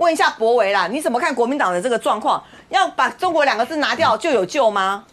问一下博维啦，你怎么看国民党的这个状况？要把中国两个字拿掉就有救吗？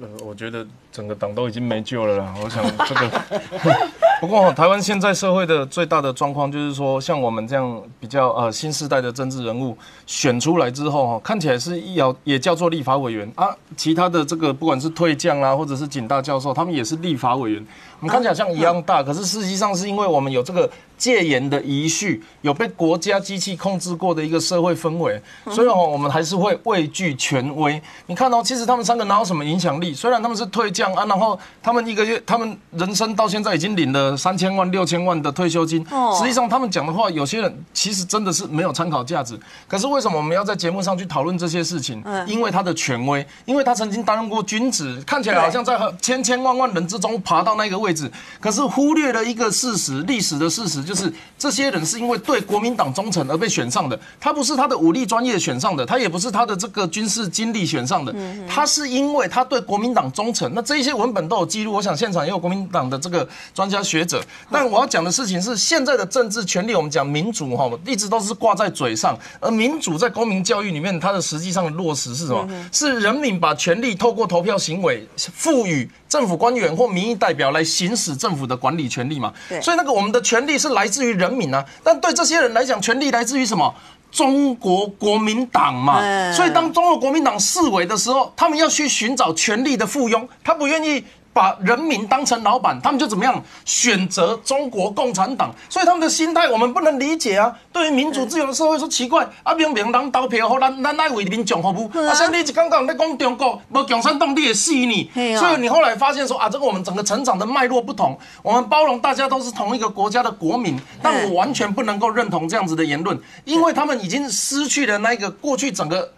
呃，我觉得整个党都已经没救了啦。我想这个，不过台湾现在社会的最大的状况就是说，像我们这样比较呃新时代的政治人物选出来之后哈，看起来是要也叫做立法委员啊，其他的这个不管是退将啦，或者是警大教授，他们也是立法委员。我们看起来像一样大，可是实际上是因为我们有这个戒严的遗绪，有被国家机器控制过的一个社会氛围，所以哦，我们还是会畏惧权威。你看哦，其实他们三个哪有什么影响力？虽然他们是退将啊，然后他们一个月，他们人生到现在已经领了三千万、六千万的退休金。实际上他们讲的话，有些人其实真的是没有参考价值。可是为什么我们要在节目上去讨论这些事情？因为他的权威，因为他曾经担任过君子，看起来好像在千千万万人之中爬到那个位。位置，可是忽略了一个事实，历史的事实就是这些人是因为对国民党忠诚而被选上的。他不是他的武力专业选上的，他也不是他的这个军事经历选上的，他是因为他对国民党忠诚。那这一些文本都有记录，我想现场也有国民党的这个专家学者。但我要讲的事情是，现在的政治权利，我们讲民主哈，一直都是挂在嘴上，而民主在公民教育里面，它的实际上的落实是什么？是人民把权力透过投票行为赋予政府官员或民意代表来。行使政府的管理权利嘛，所以那个我们的权利是来自于人民啊。但对这些人来讲，权利来自于什么？中国国民党嘛。所以当中国国民党视为的时候，他们要去寻找权力的附庸，他不愿意。把人民当成老板，他们就怎么样选择中国共产党？所以他们的心态我们不能理解啊！对于民主自由的社会说奇怪啊，明明人投票好，咱咱爱为民讲服务啊！像你刚刚在讲中国无共产党，你也死你。所以你后来发现说啊，这个我们整个成长的脉络不同，我们包容大家都是同一个国家的国民，但我完全不能够认同这样子的言论，因为他们已经失去了那个过去整个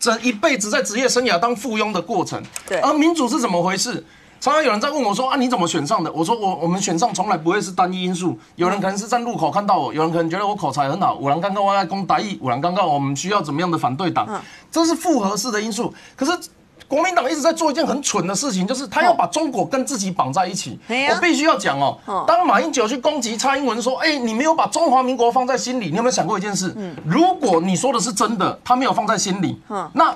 整一辈子在职业生涯当附庸的过程。对，而民主是怎么回事？常常有人在问我说啊，你怎么选上的？我说我我们选上从来不会是单一因素。有人可能是在路口看到我，有人可能觉得我口才很好。五郎刚刚我在攻打义，五郎刚刚我们需要怎么样的反对党？这是复合式的因素。可是国民党一直在做一件很蠢的事情，就是他要把中国跟自己绑在一起。我必须要讲哦，当马英九去攻击蔡英文说，哎，你没有把中华民国放在心里，你有没有想过一件事？如果你说的是真的，他没有放在心里，那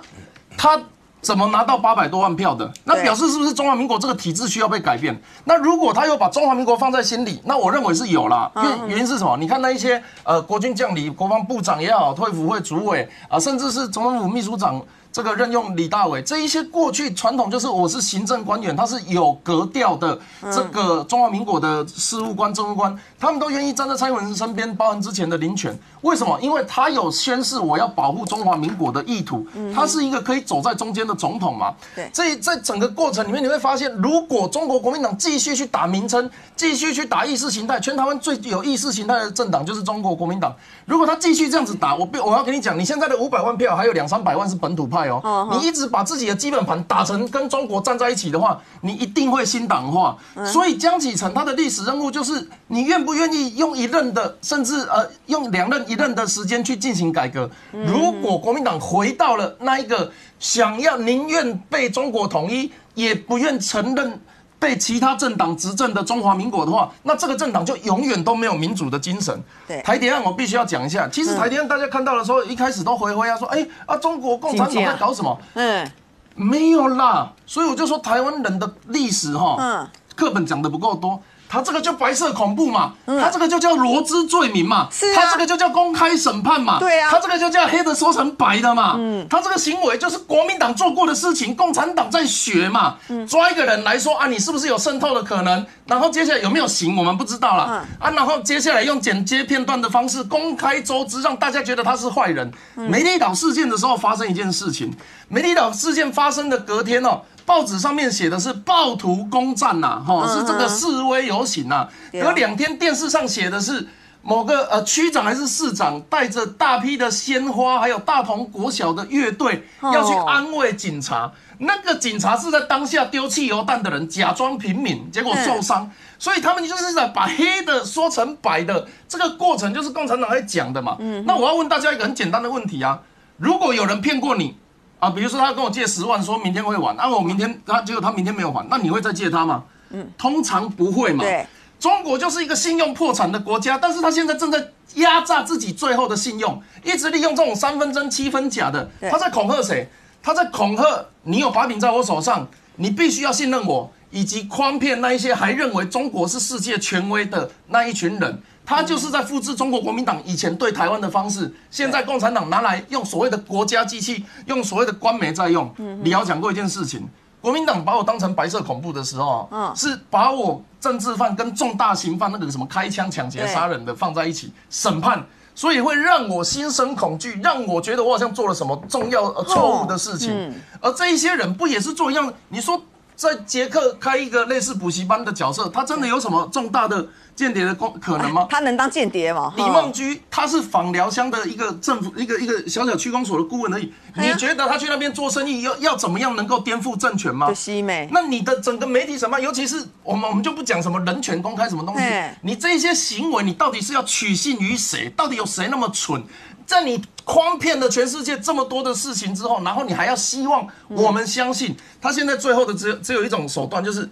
他。怎么拿到八百多万票的？那表示是不是中华民国这个体制需要被改变？那如果他又把中华民国放在心里，那我认为是有啦。因为原因是什么？你看那一些呃国军将领、国防部长也好，退辅会主委啊，甚至是总统府秘书长。这个任用李大伟，这一些过去传统就是我是行政官员，他是有格调的。这个中华民国的事务官、政务官，他们都愿意站在蔡英文身边，包含之前的林权。为什么？因为他有宣誓我要保护中华民国的意图，他是一个可以走在中间的总统嘛。对。这在整个过程里面，你会发现，如果中国国民党继续去打名称，继续去打意识形态，全台湾最有意识形态的政党就是中国国民党。如果他继续这样子打，我我要跟你讲，你现在的五百万票还有两三百万是本土派。你一直把自己的基本盘打成跟中国站在一起的话，你一定会新党化。所以江启臣他的历史任务就是，你愿不愿意用一任的，甚至呃用两任一任的时间去进行改革？如果国民党回到了那一个想要宁愿被中国统一，也不愿承认。被其他政党执政的中华民国的话，那这个政党就永远都没有民主的精神。对，台谍案我必须要讲一下。其实台谍案大家看到的时候，一开始都回回啊说，哎啊，中国共产党在搞什么？嗯，没有啦。所以我就说台湾人的历史哈，嗯，课本讲的不够多。他这个就白色恐怖嘛，他这个就叫罗织罪名嘛，他这个就叫公开审判嘛，对啊，他这个就叫黑的说成白的嘛，嗯，他这个行为就是国民党做过的事情，共产党在学嘛，抓一个人来说啊，你是不是有渗透的可能？然后接下来有没有刑，我们不知道了，啊，然后接下来用剪接片段的方式公开周知，让大家觉得他是坏人。梅里岛事件的时候发生一件事情，梅里岛事件发生的隔天哦。报纸上面写的是暴徒攻占呐，哈，是这个示威游行呐。隔两天电视上写的是某个呃区长还是市长带着大批的鲜花，还有大同国小的乐队要去安慰警察。那个警察是在当下丢汽油弹的人，假装平民，结果受伤。所以他们就是在把黑的说成白的，这个过程就是共产党在讲的嘛。那我要问大家一个很简单的问题啊：如果有人骗过你？啊，比如说他跟我借十万，说明天会还，那我明天他结果他明天没有还，那你会再借他吗？嗯，通常不会嘛。对。中国就是一个信用破产的国家，但是他现在正在压榨自己最后的信用，一直利用这种三分真七分假的，他在恐吓谁？他在恐吓你有把柄在我手上，你必须要信任我，以及诓骗那一些还认为中国是世界权威的那一群人。他就是在复制中国国民党以前对台湾的方式，现在共产党拿来用所谓的国家机器，用所谓的官媒在用。李敖讲过一件事情，国民党把我当成白色恐怖的时候，嗯，是把我政治犯跟重大刑犯那个什么开枪抢劫杀人的放在一起审判，所以会让我心生恐惧，让我觉得我好像做了什么重要错误的事情。而这一些人不也是做一样？你说在捷克开一个类似补习班的角色，他真的有什么重大的？间谍的功可能吗？他能当间谍吗？李梦居他是访寮乡的一个政府一个一个小小区公所的顾问而已。你觉得他去那边做生意要要怎么样能够颠覆政权吗？西美。那你的整个媒体什么，尤其是我们我们就不讲什么人权公开什么东西。你这些行为，你到底是要取信于谁？到底有谁那么蠢？在你诓骗了全世界这么多的事情之后，然后你还要希望我们相信他现在最后的只有只有一种手段就是。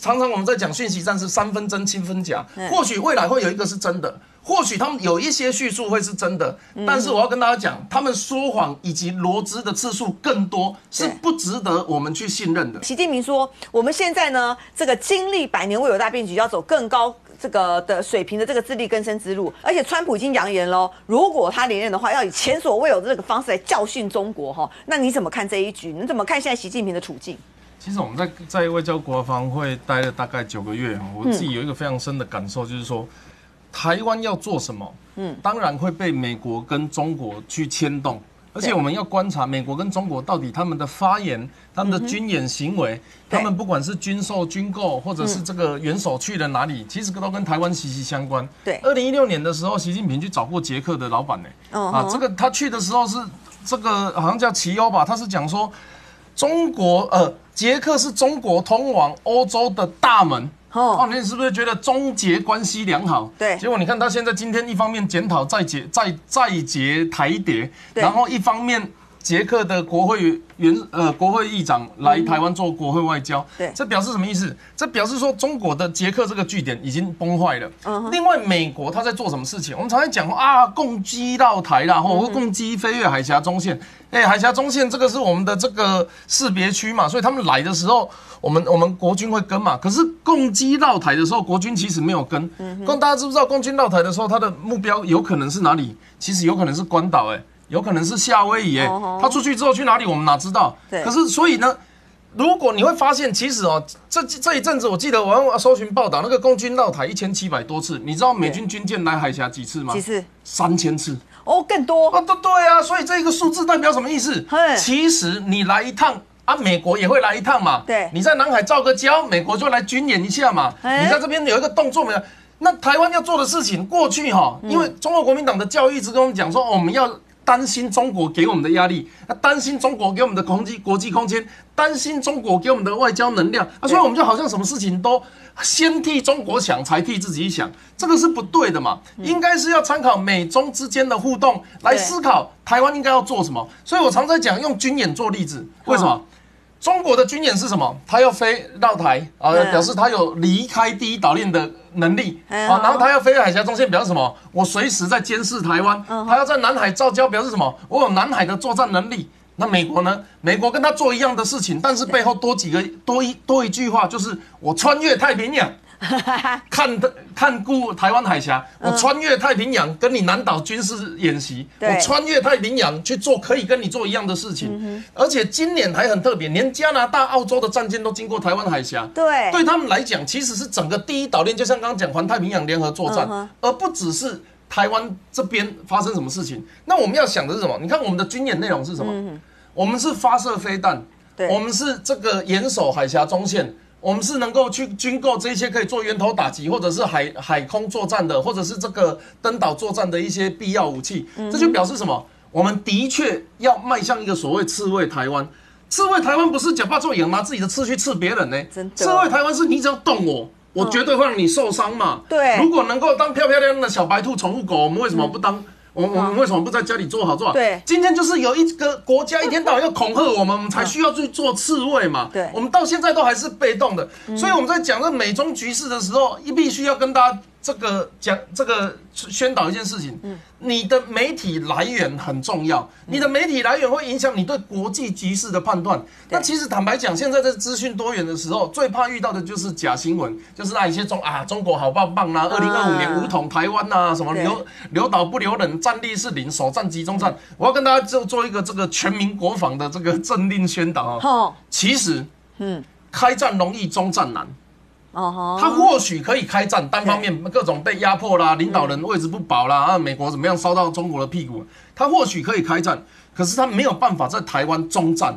常常我们在讲讯息战是三分真七分假，或许未来会有一个是真的，或许他们有一些叙述会是真的，但是我要跟大家讲，他们说谎以及罗织的次数更多，是不值得我们去信任的。习近平说，我们现在呢，这个经历百年未有大变局，要走更高这个的水平的这个自力更生之路，而且川普已经扬言喽，如果他连任的话，要以前所未有的这个方式来教训中国哈。那你怎么看这一局？你怎么看现在习近平的处境？其实我们在在外交国防会待了大概九个月，我自己有一个非常深的感受，就是说，台湾要做什么，嗯，当然会被美国跟中国去牵动，而且我们要观察美国跟中国到底他们的发言、他们的军演行为，他们不管是军售、军购，或者是这个元首去了哪里，其实都跟台湾息息相关。对，二零一六年的时候，习近平去找过捷克的老板呢，啊，这个他去的时候是这个好像叫齐欧吧，他是讲说中国呃。捷克是中国通往欧洲的大门哦，你是不是觉得中捷关系良好？对，结果你看他现在今天一方面检讨再结再再结台谍，然后一方面捷克的国会原呃国会议长来台湾做国会外交，对，这表示什么意思？这表示说中国的捷克这个据点已经崩坏了。嗯，另外美国他在做什么事情？我们常常讲啊，攻击到台啦，或攻击飞越海峡中线。哎，海峡中线这个是我们的这个识别区嘛，所以他们来的时候，我们我们国军会跟嘛。可是攻击到台的时候，国军其实没有跟。嗯。大家知不知道，攻军到台的时候，他的目标有可能是哪里？其实有可能是关岛，哎，有可能是夏威夷，哎。他出去之后去哪里？我们哪知道？对。可是所以呢，如果你会发现，其实哦，这这一阵子，我记得我要搜寻报道，那个共军绕台一千七百多次，你知道美军军舰来海峡几次吗？几次？三千次。哦，更多啊，对对啊，所以这个数字代表什么意思？其实你来一趟啊，美国也会来一趟嘛。对，你在南海造个礁，美国就来军演一下嘛。你在这边有一个动作没有？那台湾要做的事情，过去哈，因为中国国民党的教育一直跟我们讲说，我们要担心中国给我们的压力，担心中国给我们的空间国际空间，担心中国给我们的外交能量啊，所以我们就好像什么事情都。先替中国想，才替自己想，这个是不对的嘛？应该是要参考美中之间的互动来思考台湾应该要做什么。所以我常在讲用军演做例子，为什么？中国的军演是什么？他要飞绕台啊，表示他有离开第一岛链的能力啊。然后他要飞海峡中线，表示什么？我随时在监视台湾。他要在南海造礁，表示什么？我有南海的作战能力。那美国呢？美国跟他做一样的事情，但是背后多几个多一多一句话，就是我穿越太平洋，看的看顾台湾海峡，我穿越太平洋跟你南岛军事演习，我穿越太平洋去做可以跟你做一样的事情，而且今年还很特别，连加拿大、澳洲的战舰都经过台湾海峡，对，对他们来讲，其实是整个第一岛链，就像刚刚讲环太平洋联合作战，而不只是。台湾这边发生什么事情？那我们要想的是什么？你看我们的军演内容是什么？我们是发射飞弹，我们是这个严守海峡中线，我们是能够去军购这些可以做源头打击，或者是海海空作战的，或者是这个登岛作战的一些必要武器。这就表示什么？我们的确要迈向一个所谓刺猬台湾。刺猬台湾不是假扮做演拿自己的刺去刺别人呢？刺猬台湾是你只要动我。我绝对会让你受伤嘛。对，如果能够当漂漂亮亮的小白兔宠物狗，我们为什么不当？我我们为什么不在家里做好做好？对。今天就是有一个国家一天到晚要恐吓我们，我们才需要去做刺猬嘛。对。我们到现在都还是被动的，所以我们在讲这美中局势的时候，一必须要跟大家这个讲这个宣导一件事情，嗯你的媒体来源很重要，你的媒体来源会影响你对国际局势的判断。那其实坦白讲，现在在资讯多元的时候，最怕遇到的就是假新闻，就是那一些中啊中国好棒棒啦，二零二五年武统台湾呐、什么留留岛不留人，战力是零，首战集中战。我要跟大家做做一个这个全民国防的这个政令宣导啊。吼，其实，嗯，开战容易，中战难。哦，他或许可以开战，单方面各种被压迫啦，领导人位置不保啦，啊，美国怎么样烧到中国的屁股？他或许可以开战，可是他没有办法在台湾中战。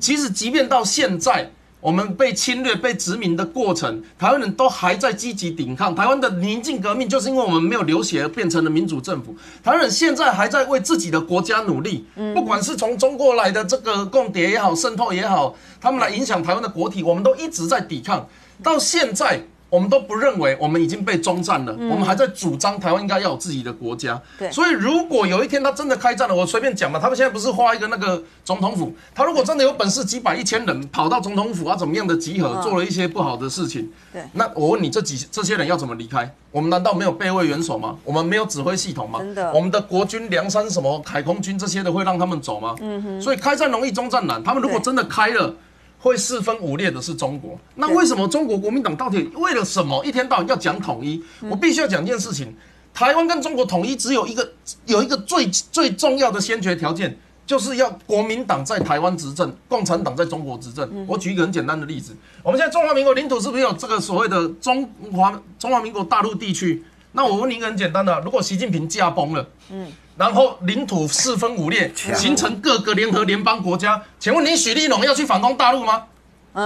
其实，即便到现在，我们被侵略、被殖民的过程，台湾人都还在积极抵抗。台湾的宁静革命，就是因为我们没有流血而变成了民主政府。台湾人现在还在为自己的国家努力，不管是从中国来的这个共谍也好、渗透也好，他们来影响台湾的国体，我们都一直在抵抗。到现在，我们都不认为我们已经被中战了，我们还在主张台湾应该要有自己的国家。对所以如果有一天他真的开战了，我随便讲嘛，他们现在不是画一个那个总统府，他如果真的有本事几百一千人跑到总统府啊，怎么样的集合，嗯做了一些不好的事情，对那我问你，这几这些人要怎么离开？我们难道没有备位元首吗？我们没有指挥系统吗？真的我们的国军、梁山什么海空军这些的会让他们走吗？嗯哼。所以开战容易，中战难。他们如果真的开了。会四分五裂的是中国，那对为什么中国国民党到底为了什么一天到晚要讲统一？我必须要讲一件事情，台湾跟中国统一只有一个有一个最最重要的先决条件，就是要国民党在台湾执政，共产党在中国执政。我举一个很简单的例子，我们现在中华民国领土是不是有这个所谓的中华中华民国大陆地区？那我问你一个很简单的，如果习近平驾崩了，嗯，然后领土四分五裂，形成各个联合联邦国家，请问你许立龙要去反攻大陆吗？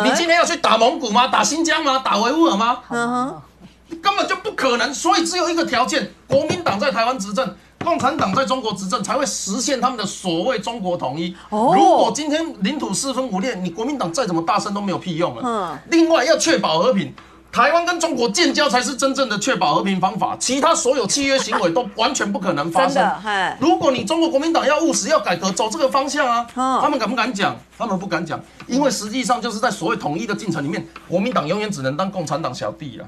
你今天要去打蒙古吗？打新疆吗？打维吾尔吗？嗯哼，根本就不可能。所以只有一个条件：国民党在台湾执政，共产党在中国执政，才会实现他们的所谓中国统一。哦如果今天领土四分五裂，你国民党再怎么大声都没有屁用了。嗯另外要确保和平。台湾跟中国建交才是真正的确保和平方法，其他所有契约行为都完全不可能发生。如果你中国国民党要务实、要改革，走这个方向啊，嗯他们敢不敢讲？他们不敢讲，因为实际上就是在所谓统一的进程里面，国民党永远只能当共产党小弟啊。